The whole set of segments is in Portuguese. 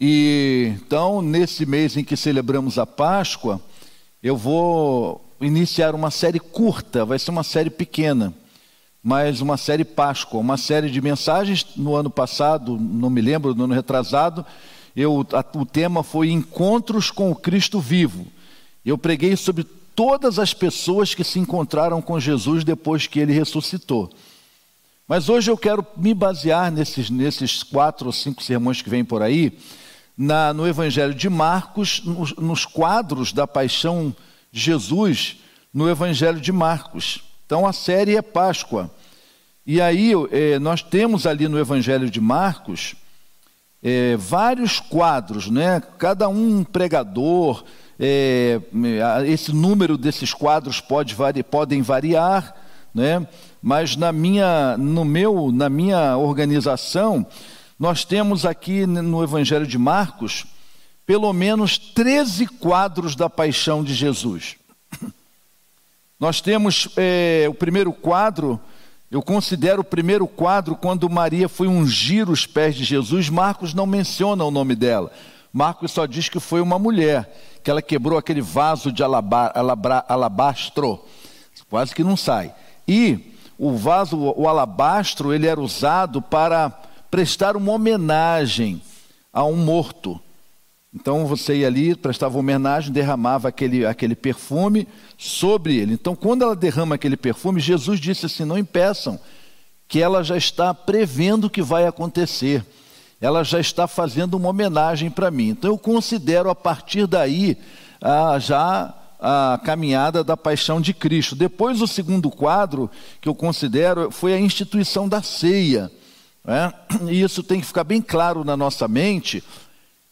E então, nesse mês em que celebramos a Páscoa, eu vou iniciar uma série curta, vai ser uma série pequena, mas uma série Páscoa, uma série de mensagens. No ano passado, não me lembro, no ano retrasado, eu, a, o tema foi Encontros com o Cristo Vivo. Eu preguei sobre todas as pessoas que se encontraram com Jesus depois que ele ressuscitou. Mas hoje eu quero me basear nesses, nesses quatro ou cinco sermões que vêm por aí, na, no Evangelho de Marcos, nos, nos quadros da paixão de Jesus no Evangelho de Marcos. Então a série é Páscoa. E aí eh, nós temos ali no Evangelho de Marcos eh, vários quadros, né? cada um pregador. Eh, esse número desses quadros pode vari, podem variar, né? mas na minha, no meu, na minha organização, nós temos aqui no Evangelho de Marcos pelo menos 13 quadros da paixão de Jesus. Nós temos é, o primeiro quadro, eu considero o primeiro quadro quando Maria foi ungir os pés de Jesus. Marcos não menciona o nome dela. Marcos só diz que foi uma mulher, que ela quebrou aquele vaso de alabra, alabastro. Quase que não sai. E o vaso, o alabastro, ele era usado para prestar uma homenagem a um morto. Então você ia ali, prestava homenagem, derramava aquele, aquele perfume sobre ele. Então, quando ela derrama aquele perfume, Jesus disse assim: não impeçam, que ela já está prevendo o que vai acontecer. Ela já está fazendo uma homenagem para mim. Então, eu considero a partir daí a, já a caminhada da paixão de Cristo. Depois, o segundo quadro que eu considero foi a instituição da ceia. Né? E isso tem que ficar bem claro na nossa mente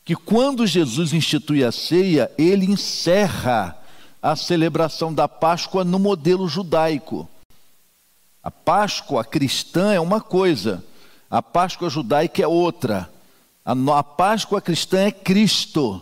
que quando Jesus institui a ceia, ele encerra a celebração da Páscoa no modelo judaico. A Páscoa cristã é uma coisa, a Páscoa judaica é outra. A, Páscoa cristã é Cristo.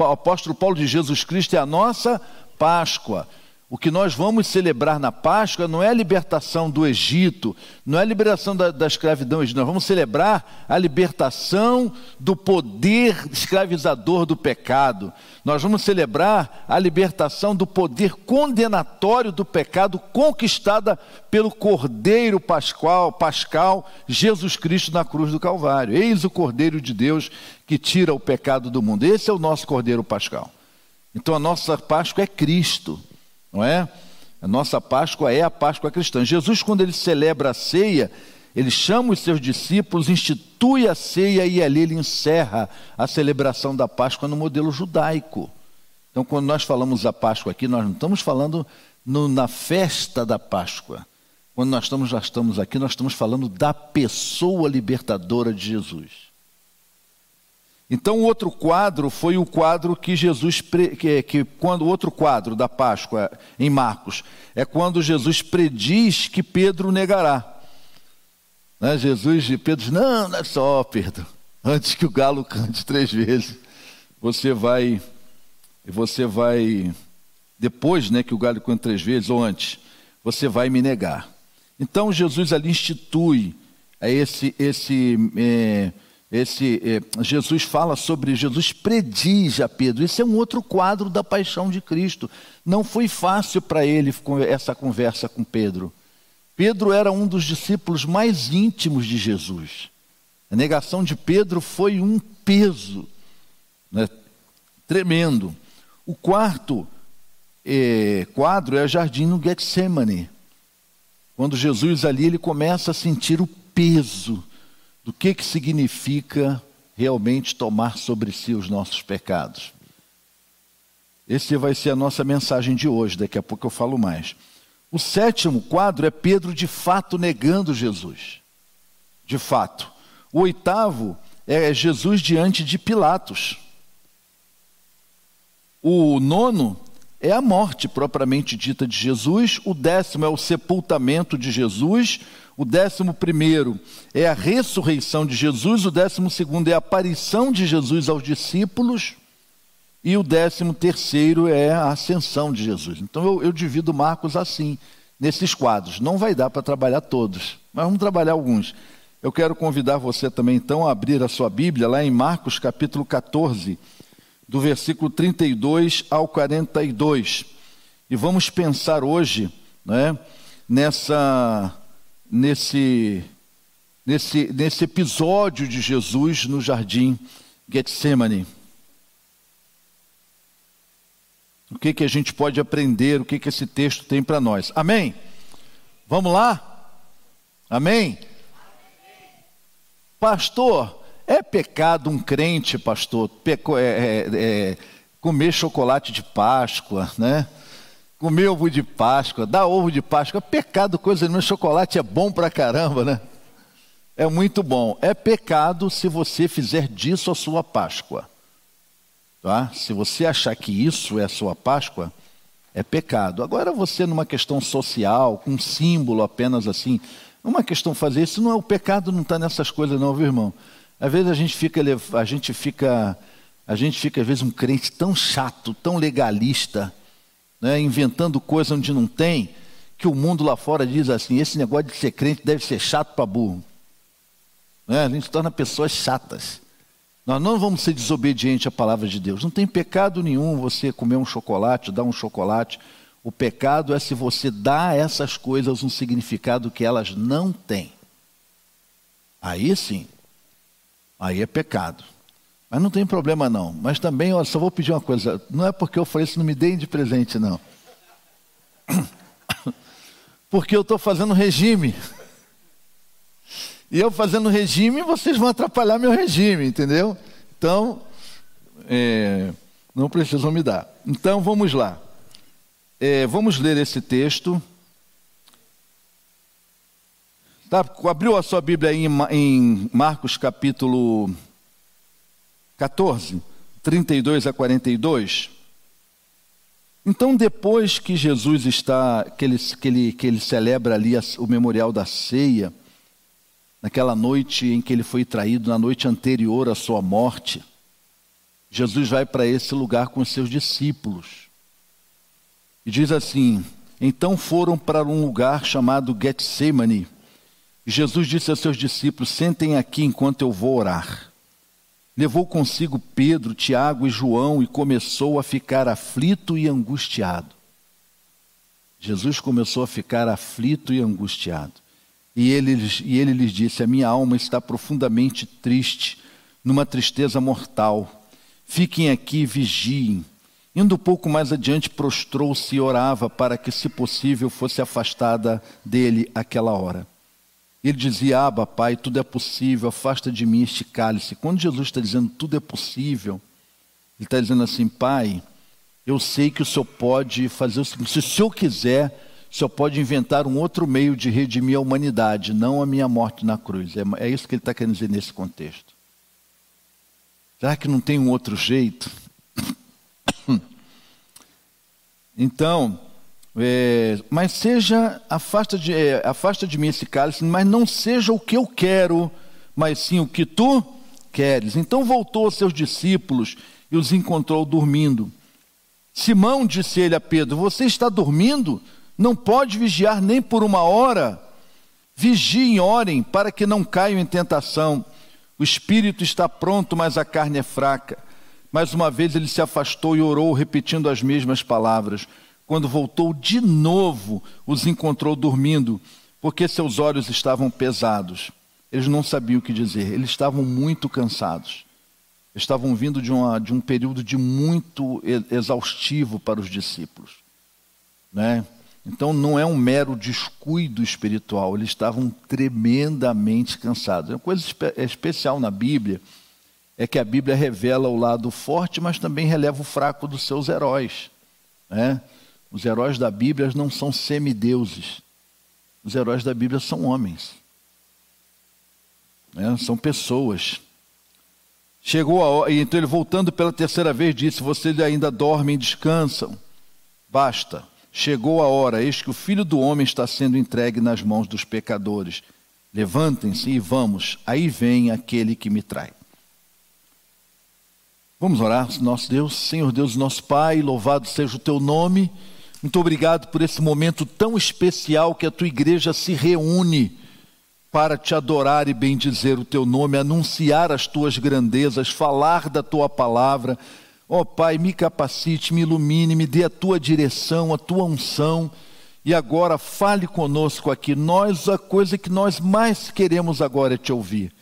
O apóstolo Paulo de Jesus Cristo é a nossa Páscoa. O que nós vamos celebrar na Páscoa não é a libertação do Egito, não é a liberação da, da escravidão nós vamos celebrar a libertação do poder escravizador do pecado. Nós vamos celebrar a libertação do poder condenatório do pecado conquistada pelo Cordeiro Pascual, Pascal, Jesus Cristo na cruz do Calvário. Eis o Cordeiro de Deus que tira o pecado do mundo. Esse é o nosso Cordeiro Pascal. Então a nossa Páscoa é Cristo não é? A nossa Páscoa é a Páscoa cristã. Jesus, quando ele celebra a ceia, ele chama os seus discípulos, institui a ceia e ali ele encerra a celebração da Páscoa no modelo judaico. Então, quando nós falamos da Páscoa aqui, nós não estamos falando no, na festa da Páscoa. Quando nós estamos, já estamos aqui, nós estamos falando da pessoa libertadora de Jesus. Então, o outro quadro foi o quadro que Jesus, que, que quando o outro quadro da Páscoa em Marcos, é quando Jesus prediz que Pedro negará. Né? Jesus e Pedro diz, não, não é só, Pedro, antes que o galo cante três vezes, você vai, você vai, depois né, que o galo cante três vezes, ou antes, você vai me negar. Então, Jesus ali institui esse, esse é, esse eh, Jesus fala sobre Jesus prediz a Pedro. Esse é um outro quadro da paixão de Cristo. Não foi fácil para ele essa conversa com Pedro. Pedro era um dos discípulos mais íntimos de Jesus. A negação de Pedro foi um peso né, tremendo. O quarto eh, quadro é o jardim no Getsemane. Quando Jesus ali ele começa a sentir o peso do que, que significa realmente tomar sobre si os nossos pecados. Esse vai ser a nossa mensagem de hoje, daqui a pouco eu falo mais. O sétimo quadro é Pedro de fato negando Jesus. De fato. O oitavo é Jesus diante de Pilatos. O nono é a morte propriamente dita de Jesus. O décimo é o sepultamento de Jesus. O décimo primeiro é a ressurreição de Jesus, o décimo segundo é a aparição de Jesus aos discípulos, e o décimo terceiro é a ascensão de Jesus. Então eu, eu divido Marcos assim, nesses quadros. Não vai dar para trabalhar todos, mas vamos trabalhar alguns. Eu quero convidar você também então a abrir a sua Bíblia lá em Marcos capítulo 14, do versículo 32 ao 42. E vamos pensar hoje, né, nessa nesse nesse nesse episódio de Jesus no jardim Getsemane. O que que a gente pode aprender, o que que esse texto tem para nós. Amém. Vamos lá? Amém. Pastor, é pecado um crente, pastor, peco, é, é, é, comer chocolate de Páscoa, né? Comer ovo de Páscoa, dar ovo de Páscoa, pecado coisa nenhuma, chocolate é bom pra caramba, né? É muito bom. É pecado se você fizer disso a sua Páscoa. Tá? Se você achar que isso é a sua Páscoa, é pecado. Agora você numa questão social, com um símbolo apenas assim, uma questão fazer isso, não é o pecado, não está nessas coisas, não, viu, irmão? Às vezes a gente fica, a gente fica, a gente fica às vezes um crente tão chato, tão legalista, né, inventando coisa onde não tem, que o mundo lá fora diz assim: esse negócio de ser crente deve ser chato para burro. Né? A gente torna pessoas chatas. Nós não vamos ser desobedientes à palavra de Deus. Não tem pecado nenhum você comer um chocolate, dar um chocolate o pecado é se você dá a essas coisas um significado que elas não têm. Aí sim, aí é pecado. Mas não tem problema não. Mas também, olha, só vou pedir uma coisa. Não é porque eu falei isso, não me deem de presente, não. Porque eu estou fazendo regime. E eu fazendo regime, vocês vão atrapalhar meu regime, entendeu? Então, é, não precisam me dar. Então, vamos lá. É, vamos ler esse texto. Tá, abriu a sua Bíblia em, em Marcos capítulo 14, 32 a 42. Então, depois que Jesus está, que ele, que ele, que ele celebra ali o memorial da ceia, naquela noite em que ele foi traído, na noite anterior à sua morte, Jesus vai para esse lugar com os seus discípulos. E diz assim: Então foram para um lugar chamado Getsemane. E Jesus disse aos seus discípulos: Sentem aqui enquanto eu vou orar. Levou consigo Pedro, Tiago e João e começou a ficar aflito e angustiado. Jesus começou a ficar aflito e angustiado. E ele, e ele lhes disse: A minha alma está profundamente triste, numa tristeza mortal. Fiquem aqui e vigiem. Indo um pouco mais adiante, prostrou-se e orava para que, se possível, fosse afastada dele aquela hora. Ele dizia: Aba, Pai, tudo é possível, afasta de mim este cálice. Quando Jesus está dizendo tudo é possível, ele está dizendo assim: Pai, eu sei que o Senhor pode fazer o seguinte: se o Senhor quiser, o Senhor pode inventar um outro meio de redimir a humanidade, não a minha morte na cruz. É, é isso que ele está querendo dizer nesse contexto. Será que não tem um outro jeito? Então, é, mas seja, afasta de, é, afasta de mim esse cálice, mas não seja o que eu quero, mas sim o que tu queres. Então voltou aos seus discípulos e os encontrou dormindo. Simão disse ele a Pedro: Você está dormindo? Não pode vigiar nem por uma hora. Vigiem orem para que não caiam em tentação. O espírito está pronto, mas a carne é fraca. Mais uma vez ele se afastou e orou, repetindo as mesmas palavras. Quando voltou de novo, os encontrou dormindo, porque seus olhos estavam pesados. Eles não sabiam o que dizer, eles estavam muito cansados. Estavam vindo de, uma, de um período de muito exaustivo para os discípulos. Né? Então não é um mero descuido espiritual, eles estavam tremendamente cansados. Uma coisa especial na Bíblia é que a Bíblia revela o lado forte, mas também releva o fraco dos seus heróis. Né? Os heróis da Bíblia não são semideuses. Os heróis da Bíblia são homens. Né? São pessoas. Chegou a hora, então ele voltando pela terceira vez disse: Vocês ainda dormem e descansam. Basta. Chegou a hora, eis que o filho do homem está sendo entregue nas mãos dos pecadores. Levantem-se e vamos, aí vem aquele que me trai. Vamos orar, nosso Deus, Senhor Deus, nosso Pai, louvado seja o teu nome. Muito obrigado por esse momento tão especial que a tua igreja se reúne para te adorar e bendizer o teu nome, anunciar as tuas grandezas, falar da tua palavra. Ó oh, Pai, me capacite, me ilumine, me dê a tua direção, a tua unção. E agora fale conosco aqui. Nós, a coisa que nós mais queremos agora é te ouvir.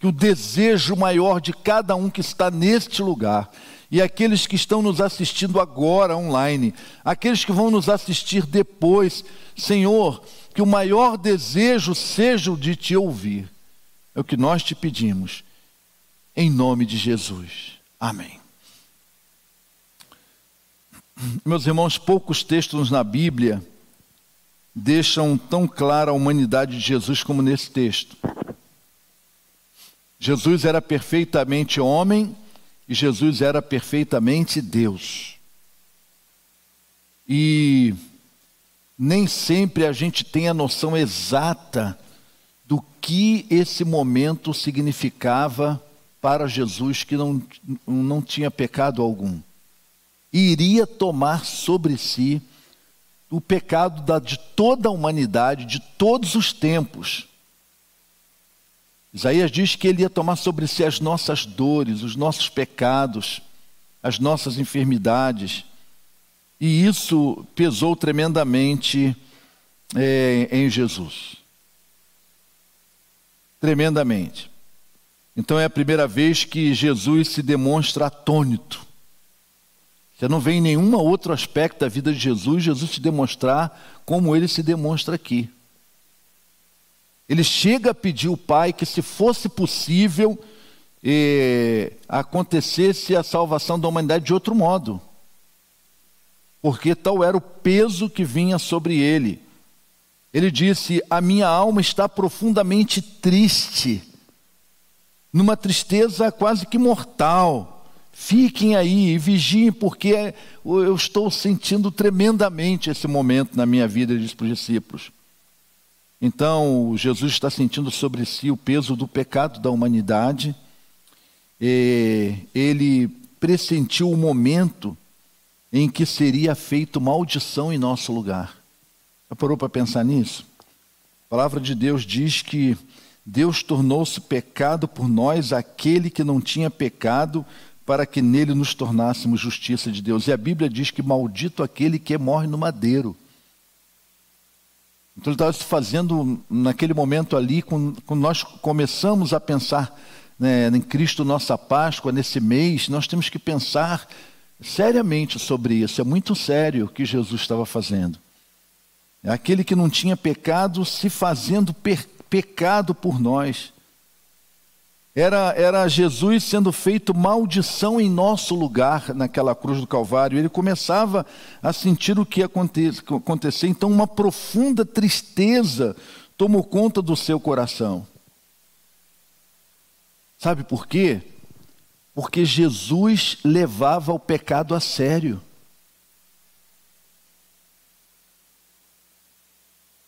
Que o desejo maior de cada um que está neste lugar e aqueles que estão nos assistindo agora online, aqueles que vão nos assistir depois, Senhor, que o maior desejo seja o de te ouvir. É o que nós te pedimos, em nome de Jesus. Amém. Meus irmãos, poucos textos na Bíblia deixam tão clara a humanidade de Jesus como nesse texto. Jesus era perfeitamente homem e Jesus era perfeitamente Deus. E nem sempre a gente tem a noção exata do que esse momento significava para Jesus, que não, não tinha pecado algum. E iria tomar sobre si o pecado da, de toda a humanidade, de todos os tempos. Isaías diz que ele ia tomar sobre si as nossas dores, os nossos pecados, as nossas enfermidades. E isso pesou tremendamente é, em Jesus. Tremendamente. Então é a primeira vez que Jesus se demonstra atônito. Você não vê em nenhum outro aspecto da vida de Jesus, Jesus se demonstrar como ele se demonstra aqui. Ele chega a pedir ao Pai que, se fosse possível, eh, acontecesse a salvação da humanidade de outro modo porque tal era o peso que vinha sobre ele. Ele disse: A minha alma está profundamente triste, numa tristeza quase que mortal. Fiquem aí e vigiem, porque eu estou sentindo tremendamente esse momento na minha vida, ele disse para os discípulos. Então, Jesus está sentindo sobre si o peso do pecado da humanidade. ele pressentiu o momento em que seria feito maldição em nosso lugar. Já parou para pensar nisso? A palavra de Deus diz que Deus tornou-se pecado por nós, aquele que não tinha pecado, para que nele nos tornássemos justiça de Deus. E a Bíblia diz que maldito aquele que morre no madeiro. Então ele estava se fazendo naquele momento ali, quando nós começamos a pensar né, em Cristo nossa Páscoa, nesse mês, nós temos que pensar seriamente sobre isso. É muito sério o que Jesus estava fazendo. É aquele que não tinha pecado se fazendo pecado por nós. Era, era Jesus sendo feito maldição em nosso lugar naquela cruz do Calvário. Ele começava a sentir o que ia acontecer. Então, uma profunda tristeza tomou conta do seu coração. Sabe por quê? Porque Jesus levava o pecado a sério.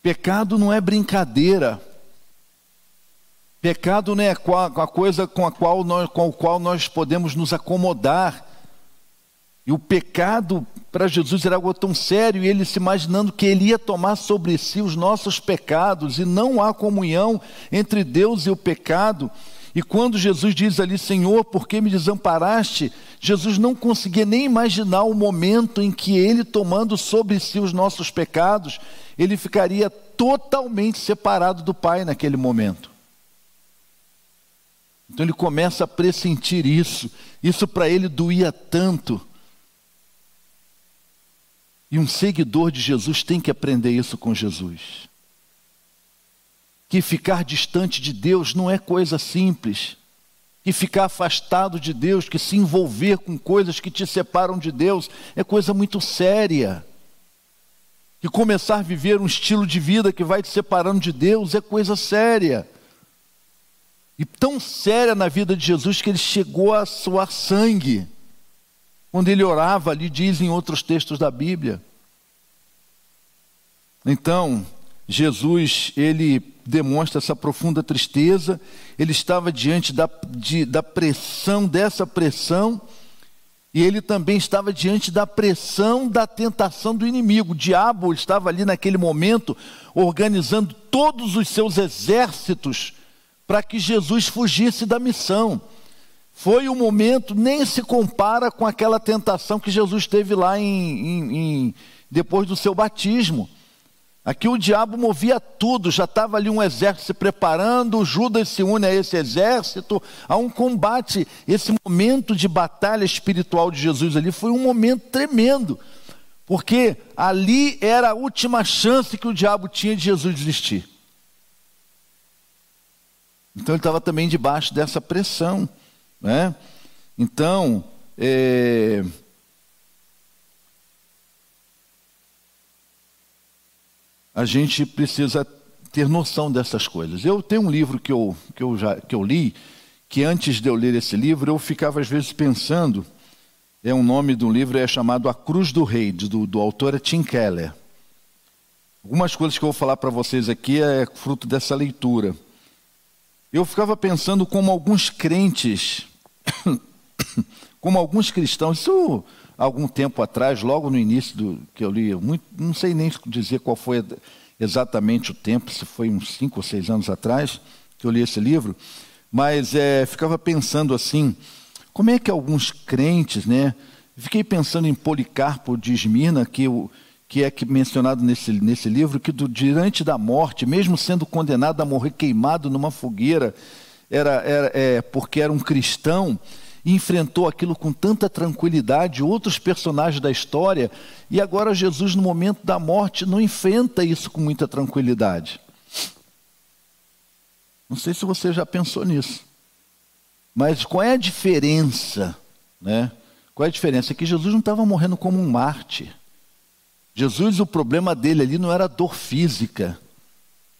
Pecado não é brincadeira. Pecado não é a coisa com a qual nós, com a qual nós podemos nos acomodar. E o pecado para Jesus era algo tão sério, e ele se imaginando que ele ia tomar sobre si os nossos pecados, e não há comunhão entre Deus e o pecado. E quando Jesus diz ali, Senhor, por que me desamparaste? Jesus não conseguia nem imaginar o momento em que ele, tomando sobre si os nossos pecados, ele ficaria totalmente separado do Pai naquele momento. Então ele começa a pressentir isso. Isso para ele doía tanto. E um seguidor de Jesus tem que aprender isso com Jesus que ficar distante de Deus não é coisa simples, que ficar afastado de Deus, que se envolver com coisas que te separam de Deus é coisa muito séria. Que começar a viver um estilo de vida que vai te separando de Deus é coisa séria. E tão séria na vida de Jesus que ele chegou a suar sangue. Quando ele orava ali, diz em outros textos da Bíblia. Então, Jesus, ele demonstra essa profunda tristeza, ele estava diante da, de, da pressão, dessa pressão, E ele também estava diante da pressão da tentação do inimigo. O diabo estava ali naquele momento organizando todos os seus exércitos para que Jesus fugisse da missão. Foi um momento, nem se compara com aquela tentação que Jesus teve lá em, em, em depois do seu batismo. Aqui o diabo movia tudo, já estava ali um exército se preparando, Judas se une a esse exército, há um combate. Esse momento de batalha espiritual de Jesus ali foi um momento tremendo, porque ali era a última chance que o diabo tinha de Jesus desistir. Então ele estava também debaixo dessa pressão. Né? Então, é, a gente precisa ter noção dessas coisas. Eu tenho um livro que eu, que eu, já, que eu li, que antes de eu ler esse livro, eu ficava às vezes pensando, é um nome do livro, é chamado A Cruz do Rei, do, do autor é Tim Keller. Algumas coisas que eu vou falar para vocês aqui é fruto dessa leitura. Eu ficava pensando como alguns crentes, como alguns cristãos, isso algum tempo atrás, logo no início do que eu li, muito, não sei nem dizer qual foi exatamente o tempo, se foi uns cinco ou seis anos atrás que eu li esse livro, mas é, ficava pensando assim, como é que alguns crentes, né? Fiquei pensando em Policarpo de Esmirna, que, o, que é mencionado nesse, nesse livro, que do, diante da morte, mesmo sendo condenado a morrer queimado numa fogueira, era, era é, porque era um cristão, enfrentou aquilo com tanta tranquilidade, outros personagens da história, e agora Jesus, no momento da morte, não enfrenta isso com muita tranquilidade. Não sei se você já pensou nisso. Mas qual é a diferença? Né? Qual é a diferença? É que Jesus não estava morrendo como um Marte. Jesus, o problema dele ali não era dor física.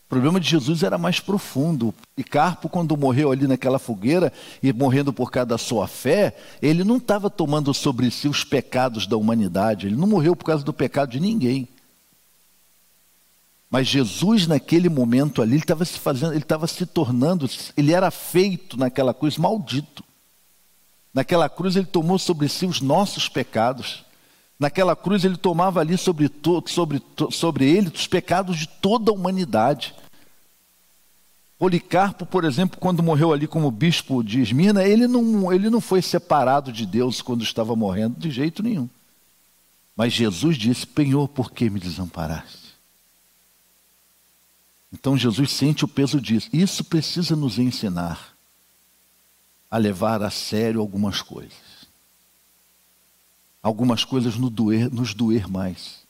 O problema de Jesus era mais profundo. E Carpo, quando morreu ali naquela fogueira e morrendo por causa da sua fé, ele não estava tomando sobre si os pecados da humanidade. Ele não morreu por causa do pecado de ninguém. Mas Jesus, naquele momento ali, ele estava se fazendo, ele estava se tornando, ele era feito naquela cruz maldito. Naquela cruz ele tomou sobre si os nossos pecados. Naquela cruz ele tomava ali sobre, sobre, sobre ele os pecados de toda a humanidade. Policarpo, por exemplo, quando morreu ali como bispo de Esmirna, ele não, ele não foi separado de Deus quando estava morrendo, de jeito nenhum. Mas Jesus disse: Penhor, por que me desamparaste? Então Jesus sente o peso disso. Isso precisa nos ensinar a levar a sério algumas coisas algumas coisas nos doer, nos doer mais.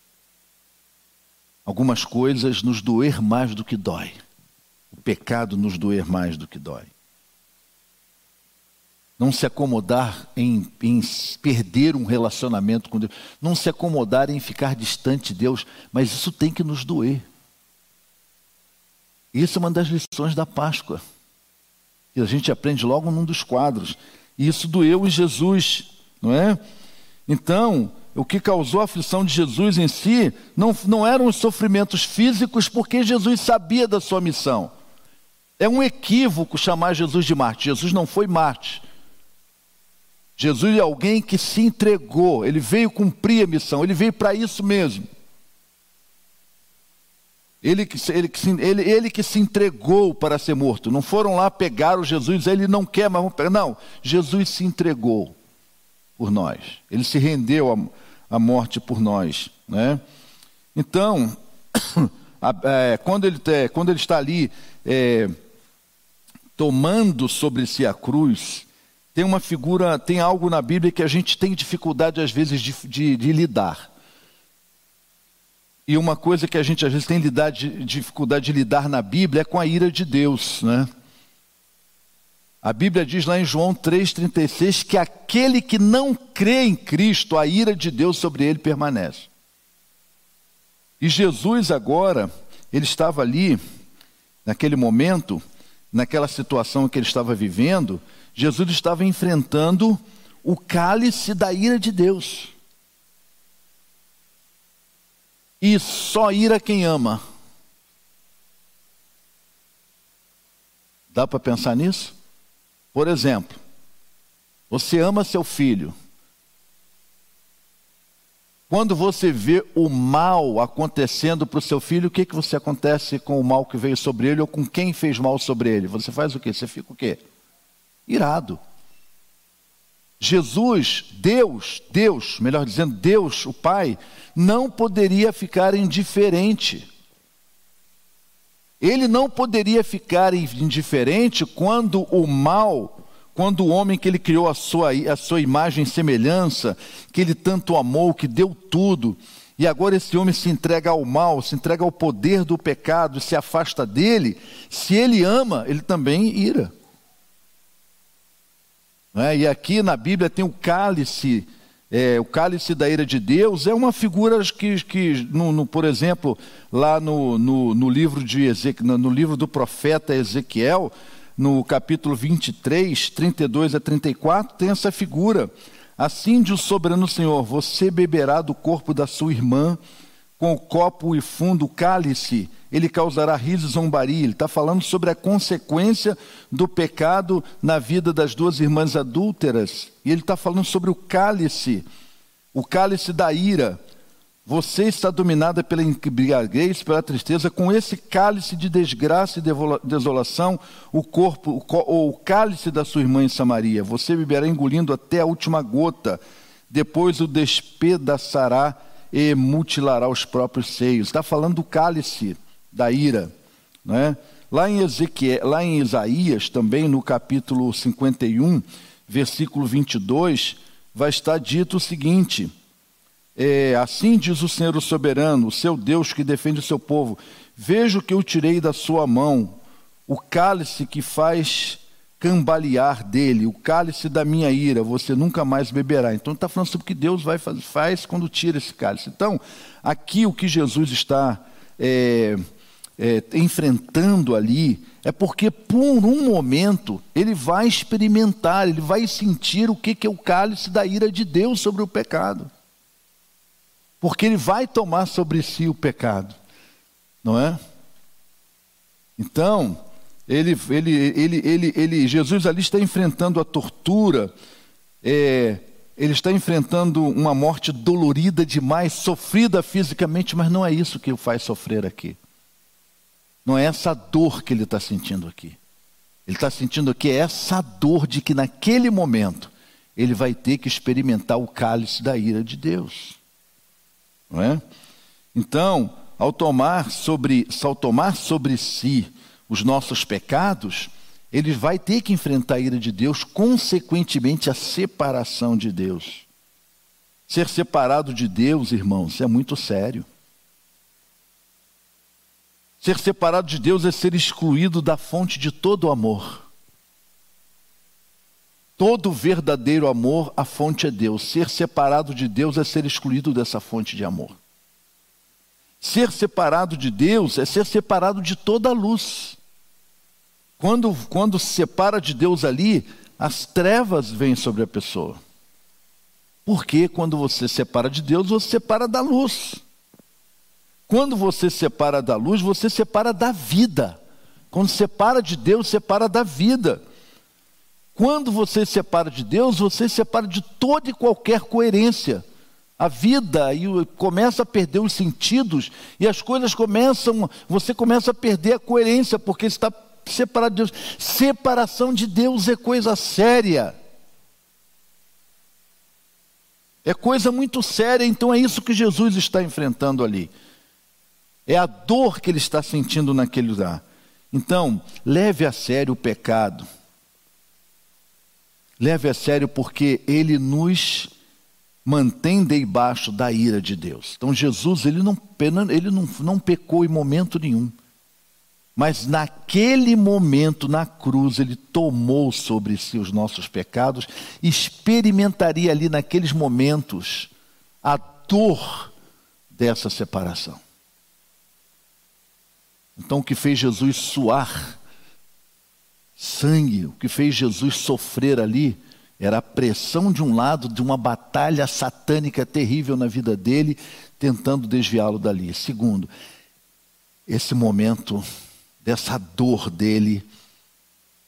Algumas coisas nos doer mais do que dói. O pecado nos doer mais do que dói. Não se acomodar em, em perder um relacionamento com Deus. Não se acomodar em ficar distante de Deus. Mas isso tem que nos doer. Isso é uma das lições da Páscoa. Que a gente aprende logo num dos quadros. E isso doeu em Jesus, não é? Então, o que causou a aflição de Jesus em si não, não eram os sofrimentos físicos, porque Jesus sabia da sua missão. É um equívoco chamar Jesus de Marte. Jesus não foi Marte. Jesus é alguém que se entregou, ele veio cumprir a missão, ele veio para isso mesmo. Ele que, ele, se, ele, ele que se entregou para ser morto. Não foram lá pegar o Jesus, ele não quer, mas vamos pegar. Não, Jesus se entregou por nós. Ele se rendeu à, morte por nós. Né? Então, é, quando, ele, quando ele está ali é, tomando sobre si a cruz, tem uma figura, tem algo na Bíblia que a gente tem dificuldade às vezes de, de, de lidar. E uma coisa que a gente às vezes tem dificuldade de lidar na Bíblia é com a ira de Deus, né? A Bíblia diz lá em João 3,36 que aquele que não crê em Cristo, a ira de Deus sobre ele permanece. E Jesus agora, ele estava ali, naquele momento, naquela situação que ele estava vivendo, Jesus estava enfrentando o cálice da ira de Deus. E só ira quem ama. Dá para pensar nisso? Por exemplo, você ama seu filho, Quando você vê o mal acontecendo para o seu filho, o que, que você acontece com o mal que veio sobre ele ou com quem fez mal sobre ele? Você faz o quê? Você fica o quê? Irado. Jesus, Deus, Deus, melhor dizendo, Deus, o Pai, não poderia ficar indiferente. Ele não poderia ficar indiferente quando o mal quando o homem que ele criou a sua, a sua imagem e semelhança, que ele tanto amou, que deu tudo, e agora esse homem se entrega ao mal, se entrega ao poder do pecado, se afasta dele, se ele ama, ele também ira. É? E aqui na Bíblia tem o cálice, é, o cálice da ira de Deus, é uma figura que, que no, no por exemplo, lá no, no, no livro de Ezequiel, no livro do profeta Ezequiel, no capítulo 23, 32 a 34, tem essa figura. Assim diz o soberano Senhor: Você beberá do corpo da sua irmã, com o copo e fundo cálice, ele causará riso e zombaria. Ele está falando sobre a consequência do pecado na vida das duas irmãs adúlteras. E ele está falando sobre o cálice, o cálice da ira. Você está dominada pela embriaguez, pela tristeza, com esse cálice de desgraça e desolação, o corpo, ou o cálice da sua irmã em Samaria. Você beberá engolindo até a última gota, depois o despedaçará e mutilará os próprios seios. Está falando do cálice da ira. Né? Lá, em Ezequiel, lá em Isaías, também no capítulo 51, versículo 22, vai estar dito o seguinte é, assim diz o Senhor o soberano, o seu Deus que defende o seu povo: Vejo que eu tirei da sua mão o cálice que faz cambalear dele, o cálice da minha ira, você nunca mais beberá. Então está falando sobre o que Deus vai faz, faz quando tira esse cálice. Então, aqui o que Jesus está é, é, enfrentando ali é porque por um momento ele vai experimentar, ele vai sentir o que, que é o cálice da ira de Deus sobre o pecado porque ele vai tomar sobre si o pecado, não é? Então, ele, ele, ele, ele, ele, Jesus ali está enfrentando a tortura, é, ele está enfrentando uma morte dolorida demais, sofrida fisicamente, mas não é isso que o faz sofrer aqui. Não é essa dor que ele está sentindo aqui. Ele está sentindo aqui essa dor de que naquele momento ele vai ter que experimentar o cálice da ira de Deus. Não é? Então, ao tomar sobre, ao tomar sobre si os nossos pecados, ele vai ter que enfrentar a ira de Deus, consequentemente a separação de Deus. Ser separado de Deus, irmãos, é muito sério. Ser separado de Deus é ser excluído da fonte de todo amor. Todo verdadeiro amor, a fonte é Deus. Ser separado de Deus é ser excluído dessa fonte de amor. Ser separado de Deus é ser separado de toda luz. Quando, quando se separa de Deus ali, as trevas vêm sobre a pessoa. Porque quando você separa de Deus, você separa da luz. Quando você separa da luz, você separa da vida. Quando separa de Deus, separa da vida. Quando você se separa de Deus, você se separa de toda e qualquer coerência. A vida e começa a perder os sentidos e as coisas começam, você começa a perder a coerência porque está separado de Deus. Separação de Deus é coisa séria. É coisa muito séria, então é isso que Jesus está enfrentando ali. É a dor que ele está sentindo naquele lugar. Então, leve a sério o pecado. Leve a sério porque ele nos mantém debaixo da ira de Deus. Então Jesus, ele não, ele não, não pecou em momento nenhum. Mas naquele momento, na cruz, ele tomou sobre si os nossos pecados, experimentaria ali naqueles momentos a dor dessa separação. Então, o que fez Jesus suar sangue, o que fez Jesus sofrer ali era a pressão de um lado de uma batalha satânica terrível na vida dele, tentando desviá-lo dali. Segundo, esse momento dessa dor dele,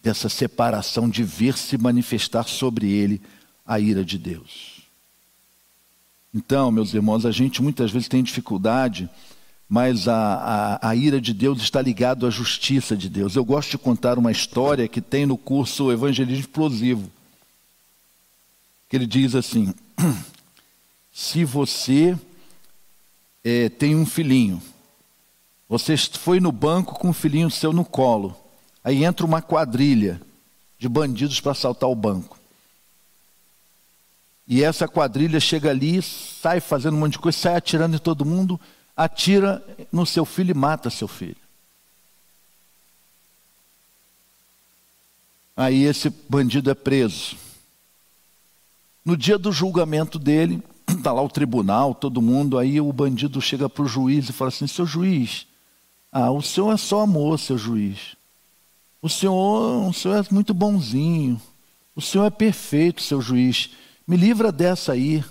dessa separação de ver se manifestar sobre ele a ira de Deus. Então, meus irmãos, a gente muitas vezes tem dificuldade, mas a, a, a ira de Deus está ligada à justiça de Deus. Eu gosto de contar uma história que tem no curso Evangelismo Explosivo, que ele diz assim: se você é, tem um filhinho, você foi no banco com um filhinho seu no colo, aí entra uma quadrilha de bandidos para assaltar o banco. E essa quadrilha chega ali, sai fazendo um monte de coisa, sai atirando em todo mundo, atira no seu filho e mata seu filho. Aí esse bandido é preso. No dia do julgamento dele, está lá o tribunal, todo mundo, aí o bandido chega para o juiz e fala assim: seu juiz, ah, o senhor é só amor, seu juiz. O senhor, o senhor é muito bonzinho. O senhor é perfeito, seu juiz. Me livra dessa aí.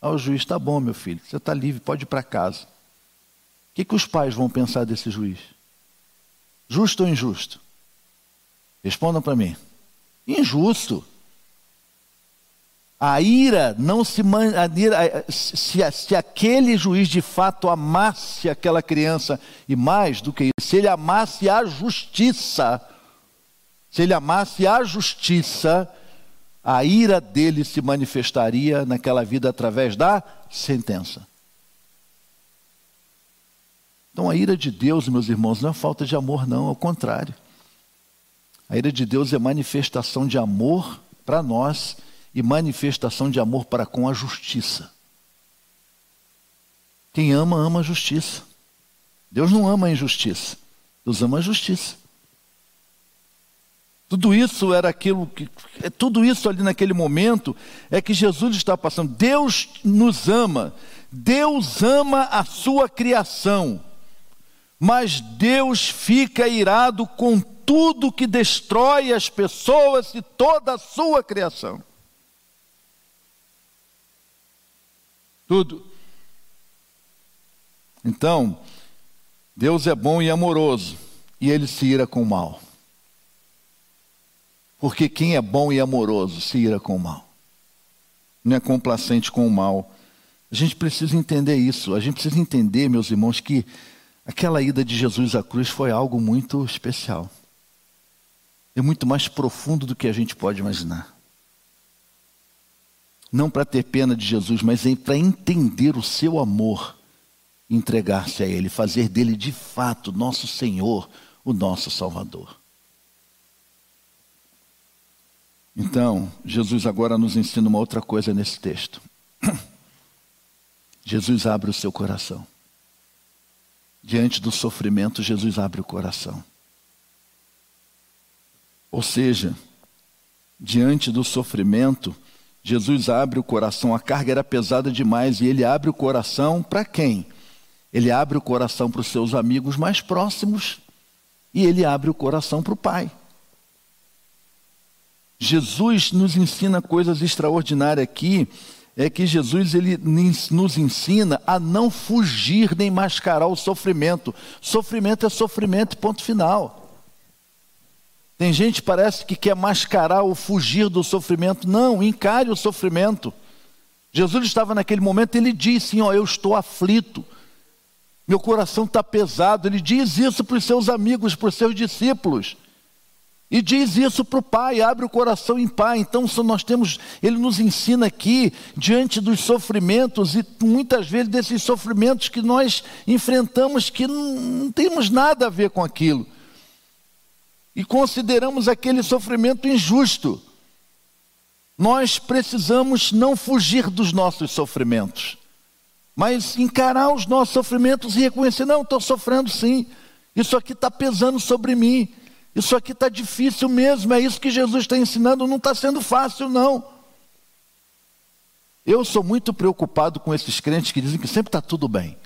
Ah, o juiz, tá bom, meu filho, você está livre, pode ir para casa. O que, que os pais vão pensar desse juiz? Justo ou injusto? Respondam para mim. Injusto. A ira não se ira, se, se aquele juiz de fato amasse aquela criança e mais do que isso, se ele amasse a justiça, se ele amasse a justiça, a ira dele se manifestaria naquela vida através da sentença. Então a ira de Deus, meus irmãos, não é falta de amor, não, ao contrário. A ira de Deus é manifestação de amor para nós e manifestação de amor para com a justiça. Quem ama, ama a justiça. Deus não ama a injustiça, Deus ama a justiça. Tudo isso era aquilo que. É, tudo isso ali naquele momento é que Jesus está passando. Deus nos ama. Deus ama a sua criação. Mas Deus fica irado com tudo que destrói as pessoas e toda a sua criação. Tudo. Então, Deus é bom e amoroso, e ele se ira com o mal. Porque quem é bom e amoroso se ira com o mal. Não é complacente com o mal. A gente precisa entender isso. A gente precisa entender, meus irmãos, que aquela ida de Jesus à cruz foi algo muito especial. É muito mais profundo do que a gente pode imaginar. Não para ter pena de Jesus, mas para entender o seu amor, entregar-se a Ele, fazer dele de fato nosso Senhor, o nosso Salvador. Então, Jesus agora nos ensina uma outra coisa nesse texto. Jesus abre o seu coração. Diante do sofrimento, Jesus abre o coração. Ou seja, diante do sofrimento, Jesus abre o coração. A carga era pesada demais e ele abre o coração para quem? Ele abre o coração para os seus amigos mais próximos e ele abre o coração para o Pai. Jesus nos ensina coisas extraordinárias aqui, é que Jesus ele nos ensina a não fugir nem mascarar o sofrimento. Sofrimento é sofrimento, ponto final. Tem gente parece que quer mascarar ou fugir do sofrimento. Não, encare o sofrimento. Jesus estava naquele momento, ele disse: ó, eu estou aflito, meu coração está pesado. Ele diz isso para os seus amigos, para os seus discípulos. E diz isso para o pai, abre o coração em pai. Então, nós temos, ele nos ensina aqui, diante dos sofrimentos, e muitas vezes desses sofrimentos que nós enfrentamos, que não, não temos nada a ver com aquilo. E consideramos aquele sofrimento injusto. Nós precisamos não fugir dos nossos sofrimentos, mas encarar os nossos sofrimentos e reconhecer: não, estou sofrendo sim, isso aqui está pesando sobre mim. Isso aqui está difícil mesmo, é isso que Jesus está ensinando, não está sendo fácil, não. Eu sou muito preocupado com esses crentes que dizem que sempre está tudo bem.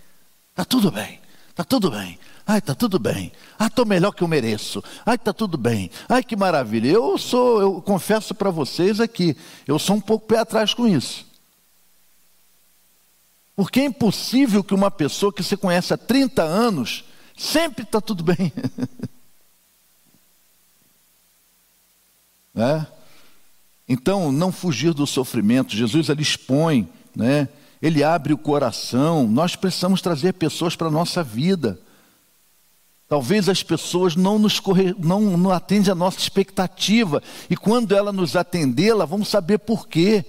Está tudo bem, está tudo bem. Ai, está tudo bem. Ah, estou melhor que eu mereço. Ai, está tudo bem. Ai, que maravilha. Eu sou, eu confesso para vocês aqui, eu sou um pouco pé atrás com isso. Porque é impossível que uma pessoa que você conhece há 30 anos sempre está tudo bem. Né? Então, não fugir do sofrimento. Jesus ali expõe, né? Ele abre o coração. Nós precisamos trazer pessoas para a nossa vida. Talvez as pessoas não nos corre... não, não atendem a nossa expectativa. E quando ela nos atender, ela vamos saber por quê.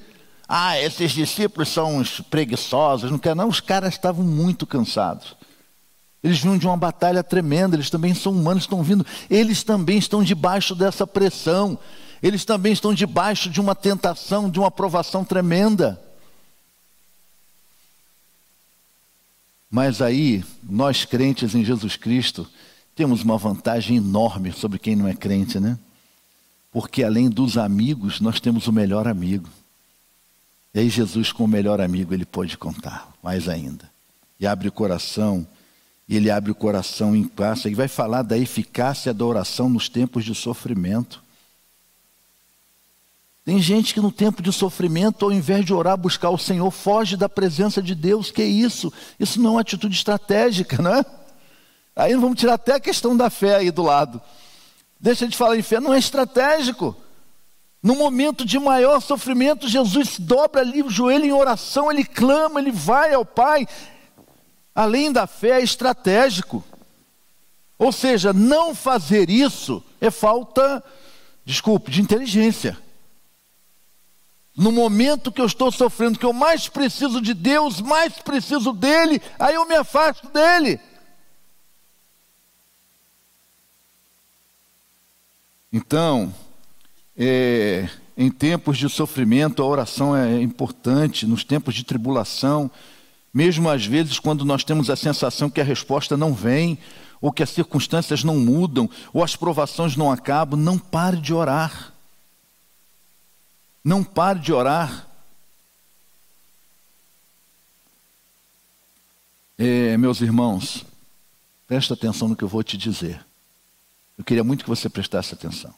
Ah, esses discípulos são uns preguiçosos, não quer não. Os caras estavam muito cansados. Eles vinham de uma batalha tremenda, eles também são humanos, estão vindo. Eles também estão debaixo dessa pressão. Eles também estão debaixo de uma tentação, de uma provação tremenda. Mas aí, nós crentes em Jesus Cristo, temos uma vantagem enorme sobre quem não é crente, né? Porque além dos amigos, nós temos o melhor amigo. E aí Jesus, com o melhor amigo, ele pode contar, mais ainda. E abre o coração, e ele abre o coração em paz, e vai falar da eficácia da oração nos tempos de sofrimento. Tem gente que no tempo de sofrimento, ao invés de orar, buscar o Senhor, foge da presença de Deus. Que é isso? Isso não é uma atitude estratégica, não é? Aí vamos tirar até a questão da fé aí do lado. Deixa de falar em fé, não é estratégico. No momento de maior sofrimento, Jesus dobra ali o joelho em oração, ele clama, ele vai ao Pai. Além da fé, é estratégico. Ou seja, não fazer isso é falta, desculpe, de inteligência. No momento que eu estou sofrendo, que eu mais preciso de Deus, mais preciso dele, aí eu me afasto dele. Então, é, em tempos de sofrimento, a oração é importante, nos tempos de tribulação, mesmo às vezes quando nós temos a sensação que a resposta não vem, ou que as circunstâncias não mudam, ou as provações não acabam, não pare de orar. Não pare de orar. É, meus irmãos, presta atenção no que eu vou te dizer. Eu queria muito que você prestasse atenção.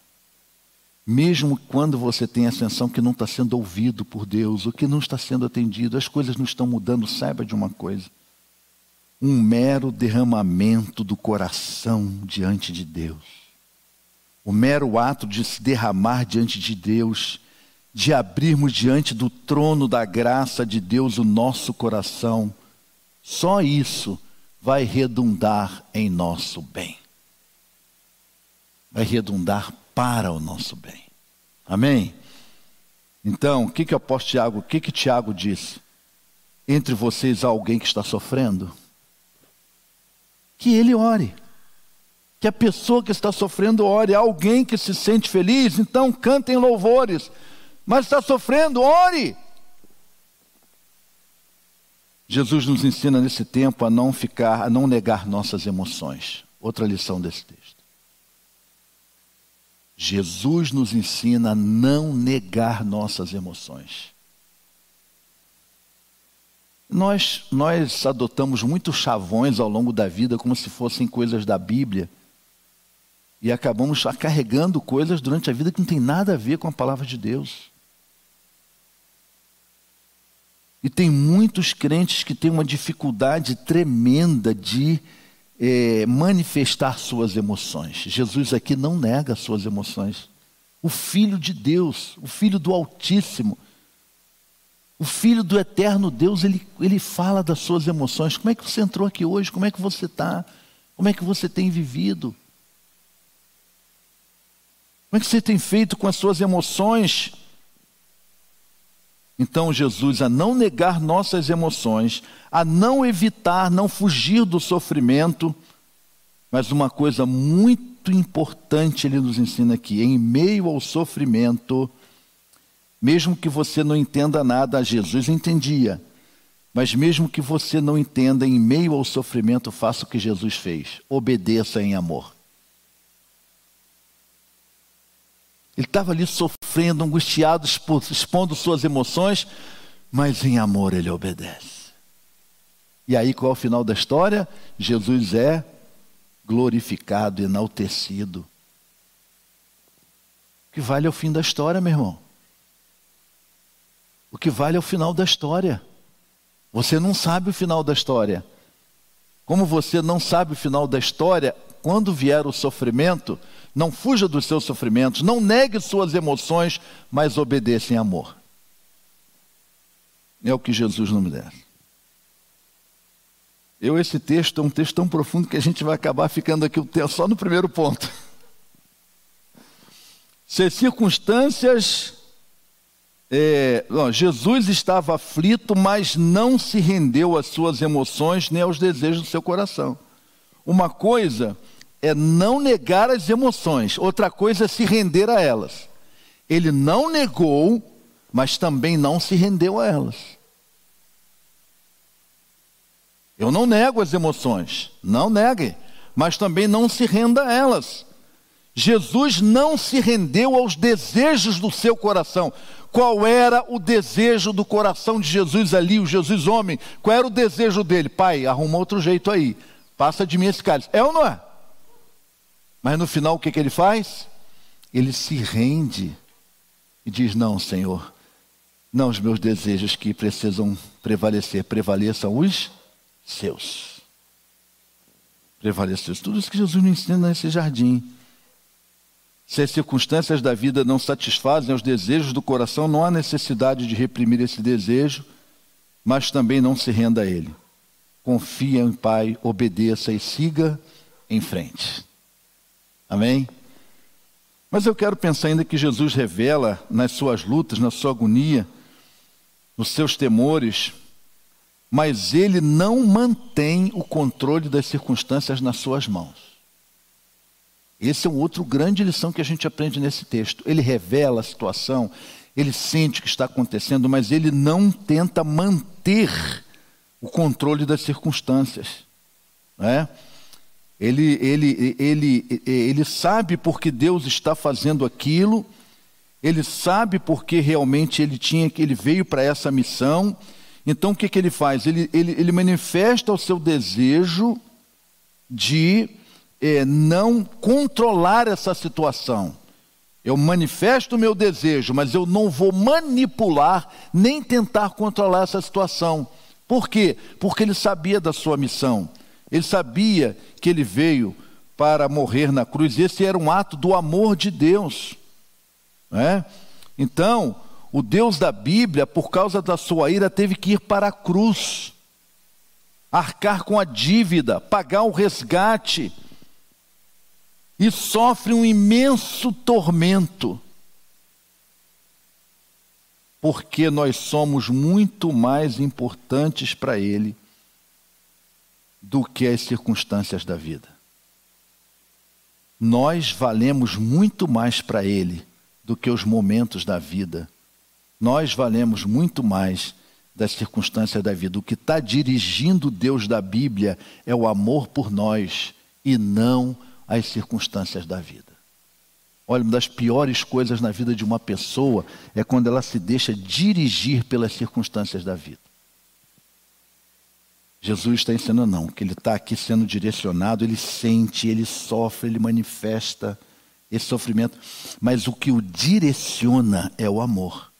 Mesmo quando você tem a sensação que não está sendo ouvido por Deus, ou que não está sendo atendido, as coisas não estão mudando, saiba de uma coisa. Um mero derramamento do coração diante de Deus. O mero ato de se derramar diante de Deus de abrirmos diante do trono da graça de Deus o nosso coração, só isso vai redundar em nosso bem. Vai redundar para o nosso bem. Amém? Então, o que, que o apóstolo Tiago, o que, que Tiago disse? Entre vocês há alguém que está sofrendo? Que ele ore. Que a pessoa que está sofrendo ore. Alguém que se sente feliz? Então cantem louvores mas está sofrendo, ore. Jesus nos ensina nesse tempo a não ficar, a não negar nossas emoções. Outra lição desse texto. Jesus nos ensina a não negar nossas emoções. Nós, nós adotamos muitos chavões ao longo da vida como se fossem coisas da Bíblia e acabamos carregando coisas durante a vida que não tem nada a ver com a palavra de Deus. E tem muitos crentes que têm uma dificuldade tremenda de é, manifestar suas emoções. Jesus aqui não nega suas emoções. O Filho de Deus, o Filho do Altíssimo, o Filho do Eterno Deus, ele, ele fala das suas emoções. Como é que você entrou aqui hoje? Como é que você está? Como é que você tem vivido? Como é que você tem feito com as suas emoções? Então, Jesus, a não negar nossas emoções, a não evitar, não fugir do sofrimento, mas uma coisa muito importante ele nos ensina aqui: em meio ao sofrimento, mesmo que você não entenda nada, Jesus entendia, mas mesmo que você não entenda, em meio ao sofrimento, faça o que Jesus fez: obedeça em amor. Ele estava ali sofrendo, angustiado, expondo suas emoções, mas em amor ele obedece. E aí qual é o final da história? Jesus é glorificado, enaltecido. O que vale é o fim da história, meu irmão. O que vale é o final da história. Você não sabe o final da história. Como você não sabe o final da história, quando vier o sofrimento, não fuja dos seus sofrimentos, não negue suas emoções, mas obedeça em amor. É o que Jesus nos dá. Eu, esse texto é um texto tão profundo que a gente vai acabar ficando aqui só no primeiro ponto. Se circunstâncias. É, não, Jesus estava aflito, mas não se rendeu às suas emoções nem aos desejos do seu coração. Uma coisa é não negar as emoções, outra coisa é se render a elas. Ele não negou, mas também não se rendeu a elas. Eu não nego as emoções, não negue, mas também não se renda a elas. Jesus não se rendeu aos desejos do seu coração. Qual era o desejo do coração de Jesus ali, o Jesus homem? Qual era o desejo dele? Pai, arruma outro jeito aí. Passa de mim esse cálice. É ou não é? Mas no final o que, que ele faz? Ele se rende e diz: Não, Senhor, não os meus desejos que precisam prevalecer, prevaleçam os seus. Prevalecer. Tudo isso que Jesus nos ensina nesse jardim. Se as circunstâncias da vida não satisfazem os desejos do coração, não há necessidade de reprimir esse desejo, mas também não se renda a ele. Confia em Pai, obedeça e siga em frente. Amém? Mas eu quero pensar ainda que Jesus revela nas suas lutas, na sua agonia, nos seus temores, mas ele não mantém o controle das circunstâncias nas suas mãos. Esse é um outro grande lição que a gente aprende nesse texto. Ele revela a situação, ele sente o que está acontecendo, mas ele não tenta manter o controle das circunstâncias. Não é? Ele, ele, ele, ele sabe porque Deus está fazendo aquilo, ele sabe porque realmente ele tinha que ele veio para essa missão. Então o que, que ele faz? Ele, ele, ele manifesta o seu desejo de é, não controlar essa situação. Eu manifesto o meu desejo, mas eu não vou manipular nem tentar controlar essa situação. Por quê? Porque ele sabia da sua missão. Ele sabia que ele veio para morrer na cruz. Esse era um ato do amor de Deus. Né? Então, o Deus da Bíblia, por causa da sua ira, teve que ir para a cruz, arcar com a dívida, pagar o resgate, e sofre um imenso tormento, porque nós somos muito mais importantes para Ele do que as circunstâncias da vida. Nós valemos muito mais para Ele do que os momentos da vida. Nós valemos muito mais das circunstâncias da vida. O que está dirigindo Deus da Bíblia é o amor por nós e não as circunstâncias da vida. Olha, uma das piores coisas na vida de uma pessoa é quando ela se deixa dirigir pelas circunstâncias da vida. Jesus está ensinando, não, que ele está aqui sendo direcionado, ele sente, ele sofre, ele manifesta esse sofrimento, mas o que o direciona é o amor.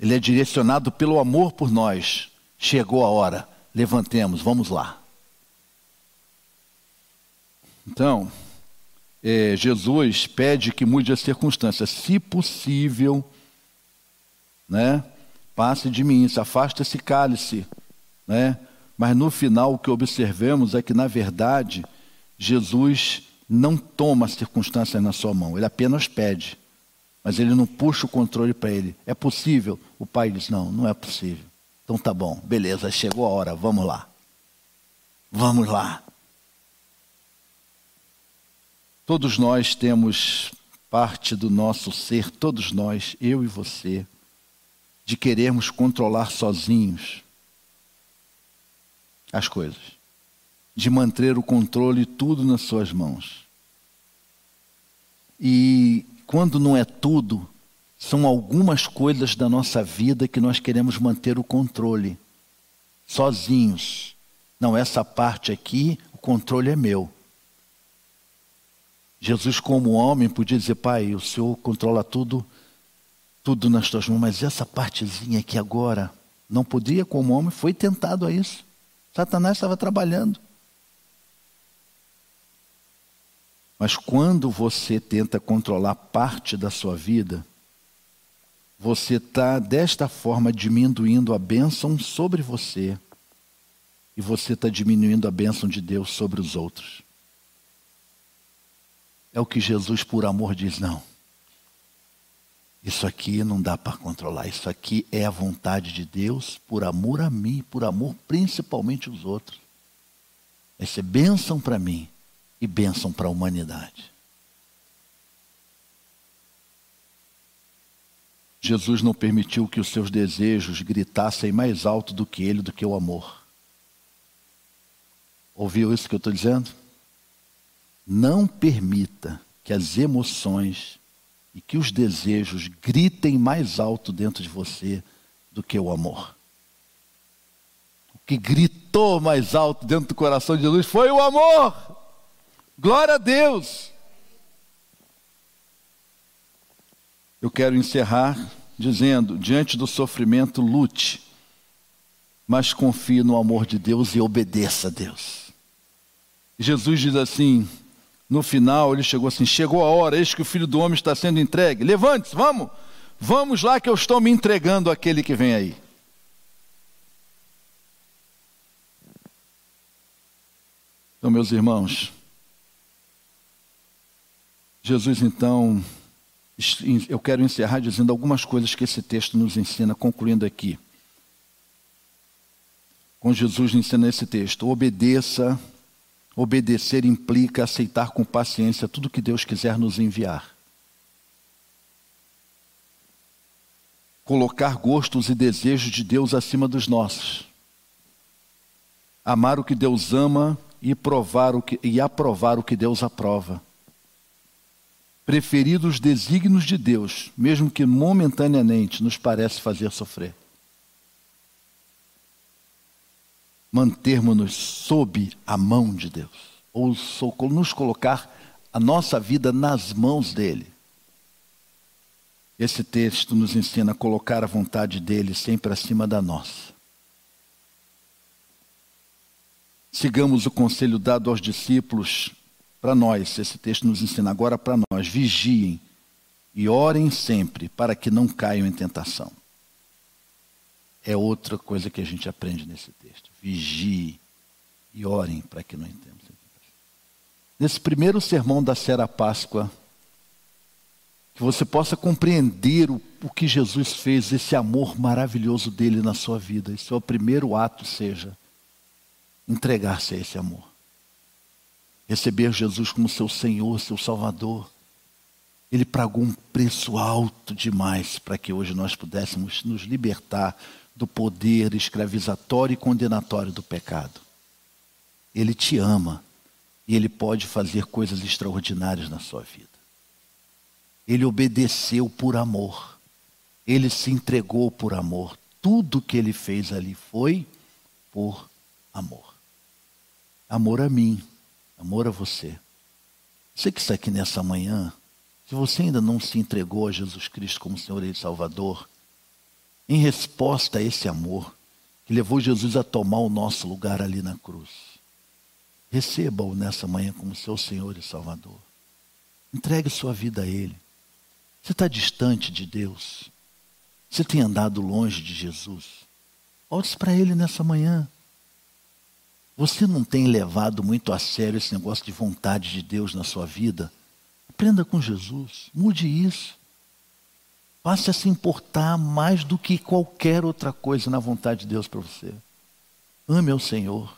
Ele é direcionado pelo amor por nós. Chegou a hora, levantemos, vamos lá. Então, é, Jesus pede que mude as circunstâncias, se possível, né? Passe de mim, se afaste esse cálice né? Mas no final o que observamos é que, na verdade, Jesus não toma as circunstâncias na sua mão, ele apenas pede, mas ele não puxa o controle para ele. É possível? O pai diz: Não, não é possível. Então tá bom, beleza, chegou a hora, vamos lá. Vamos lá. Todos nós temos parte do nosso ser, todos nós, eu e você, de querermos controlar sozinhos as coisas, de manter o controle tudo nas suas mãos. E quando não é tudo, são algumas coisas da nossa vida que nós queremos manter o controle, sozinhos. Não, essa parte aqui, o controle é meu. Jesus, como homem, podia dizer: Pai, o Senhor controla tudo, tudo nas tuas mãos, mas essa partezinha aqui agora, não podia, como homem, foi tentado a isso. Satanás estava trabalhando. Mas quando você tenta controlar parte da sua vida, você está desta forma diminuindo a bênção sobre você e você está diminuindo a bênção de Deus sobre os outros. É o que Jesus, por amor, diz: não. Isso aqui não dá para controlar. Isso aqui é a vontade de Deus por amor a mim, por amor principalmente aos outros. Vai ser bênção para mim e bênção para a humanidade. Jesus não permitiu que os seus desejos gritassem mais alto do que ele, do que o amor. Ouviu isso que eu estou dizendo? Não permita que as emoções e que os desejos gritem mais alto dentro de você do que o amor. O que gritou mais alto dentro do coração de Jesus foi o amor. Glória a Deus. Eu quero encerrar dizendo: diante do sofrimento, lute, mas confie no amor de Deus e obedeça a Deus. Jesus diz assim: no final, ele chegou assim: chegou a hora, eis que o filho do homem está sendo entregue. Levante-se, vamos, vamos lá que eu estou me entregando àquele que vem aí. Então, meus irmãos, Jesus então, eu quero encerrar dizendo algumas coisas que esse texto nos ensina, concluindo aqui. Com Jesus ensina esse texto: obedeça Obedecer implica aceitar com paciência tudo que Deus quiser nos enviar. Colocar gostos e desejos de Deus acima dos nossos. Amar o que Deus ama e provar o que, e aprovar o que Deus aprova. Preferir os desígnios de Deus, mesmo que momentaneamente nos parece fazer sofrer. Mantermos-nos sob a mão de Deus, ou nos colocar a nossa vida nas mãos dele. Esse texto nos ensina a colocar a vontade dele sempre acima da nossa. Sigamos o conselho dado aos discípulos para nós. Esse texto nos ensina agora para nós: vigiem e orem sempre para que não caiam em tentação é outra coisa que a gente aprende nesse texto. Vigie e orem para que não entremos Nesse primeiro sermão da Sera Páscoa, que você possa compreender o, o que Jesus fez, esse amor maravilhoso dele na sua vida. Esse é o primeiro ato, seja entregar-se a esse amor. Receber Jesus como seu Senhor, seu Salvador. Ele pagou um preço alto demais para que hoje nós pudéssemos nos libertar do poder escravizatório e condenatório do pecado. Ele te ama e ele pode fazer coisas extraordinárias na sua vida. Ele obedeceu por amor. Ele se entregou por amor. Tudo que ele fez ali foi por amor. Amor a mim, amor a você. Você que está aqui nessa manhã, se você ainda não se entregou a Jesus Cristo como Senhor e Salvador, em resposta a esse amor que levou Jesus a tomar o nosso lugar ali na cruz. Receba-o nessa manhã como seu Senhor e Salvador. Entregue sua vida a Ele. Você está distante de Deus. Você tem andado longe de Jesus. Volte para Ele nessa manhã. Você não tem levado muito a sério esse negócio de vontade de Deus na sua vida? Aprenda com Jesus. Mude isso. Passe a se importar mais do que qualquer outra coisa na vontade de Deus para você. Ame ao Senhor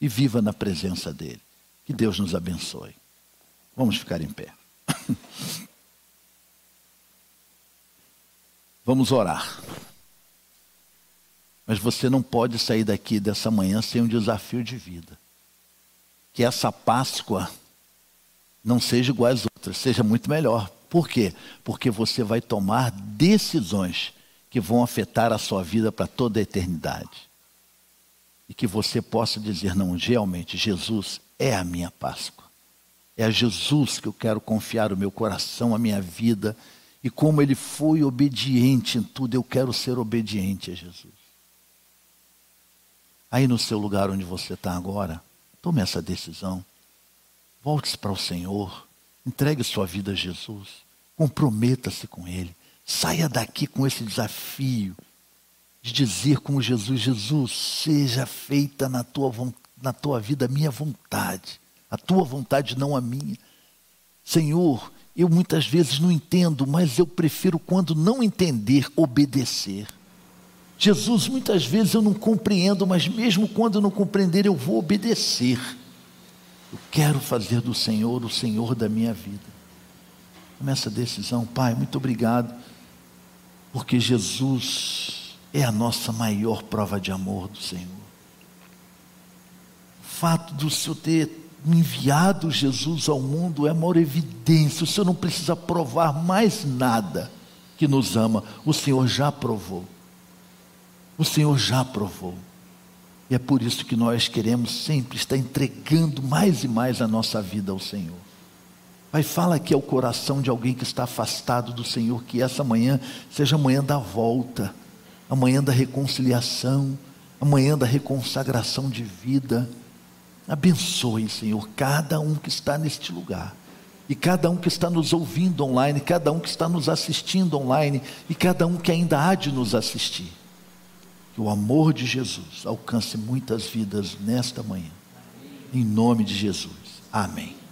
e viva na presença dEle. Que Deus nos abençoe. Vamos ficar em pé. Vamos orar. Mas você não pode sair daqui dessa manhã sem um desafio de vida. Que essa Páscoa não seja igual às outras, seja muito melhor. Por quê? Porque você vai tomar decisões que vão afetar a sua vida para toda a eternidade. E que você possa dizer: não, realmente, Jesus é a minha Páscoa. É a Jesus que eu quero confiar o meu coração, a minha vida. E como ele foi obediente em tudo, eu quero ser obediente a Jesus. Aí no seu lugar onde você está agora, tome essa decisão. Volte-se para o Senhor. Entregue sua vida a Jesus. Comprometa-se com Ele. Saia daqui com esse desafio de dizer como Jesus: Jesus, seja feita na tua, na tua vida a minha vontade, a tua vontade, não a minha. Senhor, eu muitas vezes não entendo, mas eu prefiro, quando não entender, obedecer. Jesus, muitas vezes eu não compreendo, mas mesmo quando não compreender, eu vou obedecer. Eu quero fazer do Senhor o Senhor da minha vida. Nessa decisão, Pai, muito obrigado, porque Jesus é a nossa maior prova de amor do Senhor. O fato do Senhor ter enviado Jesus ao mundo é a maior evidência. O Senhor não precisa provar mais nada que nos ama. O Senhor já provou. O Senhor já provou. E é por isso que nós queremos sempre estar entregando mais e mais a nossa vida ao Senhor. Pai, fala aqui ao coração de alguém que está afastado do Senhor, que essa manhã seja a manhã da volta, a manhã da reconciliação, a manhã da reconsagração de vida Abençoe, Senhor, cada um que está neste lugar. E cada um que está nos ouvindo online, cada um que está nos assistindo online, e cada um que ainda há de nos assistir. Que o amor de Jesus alcance muitas vidas nesta manhã. Em nome de Jesus. Amém.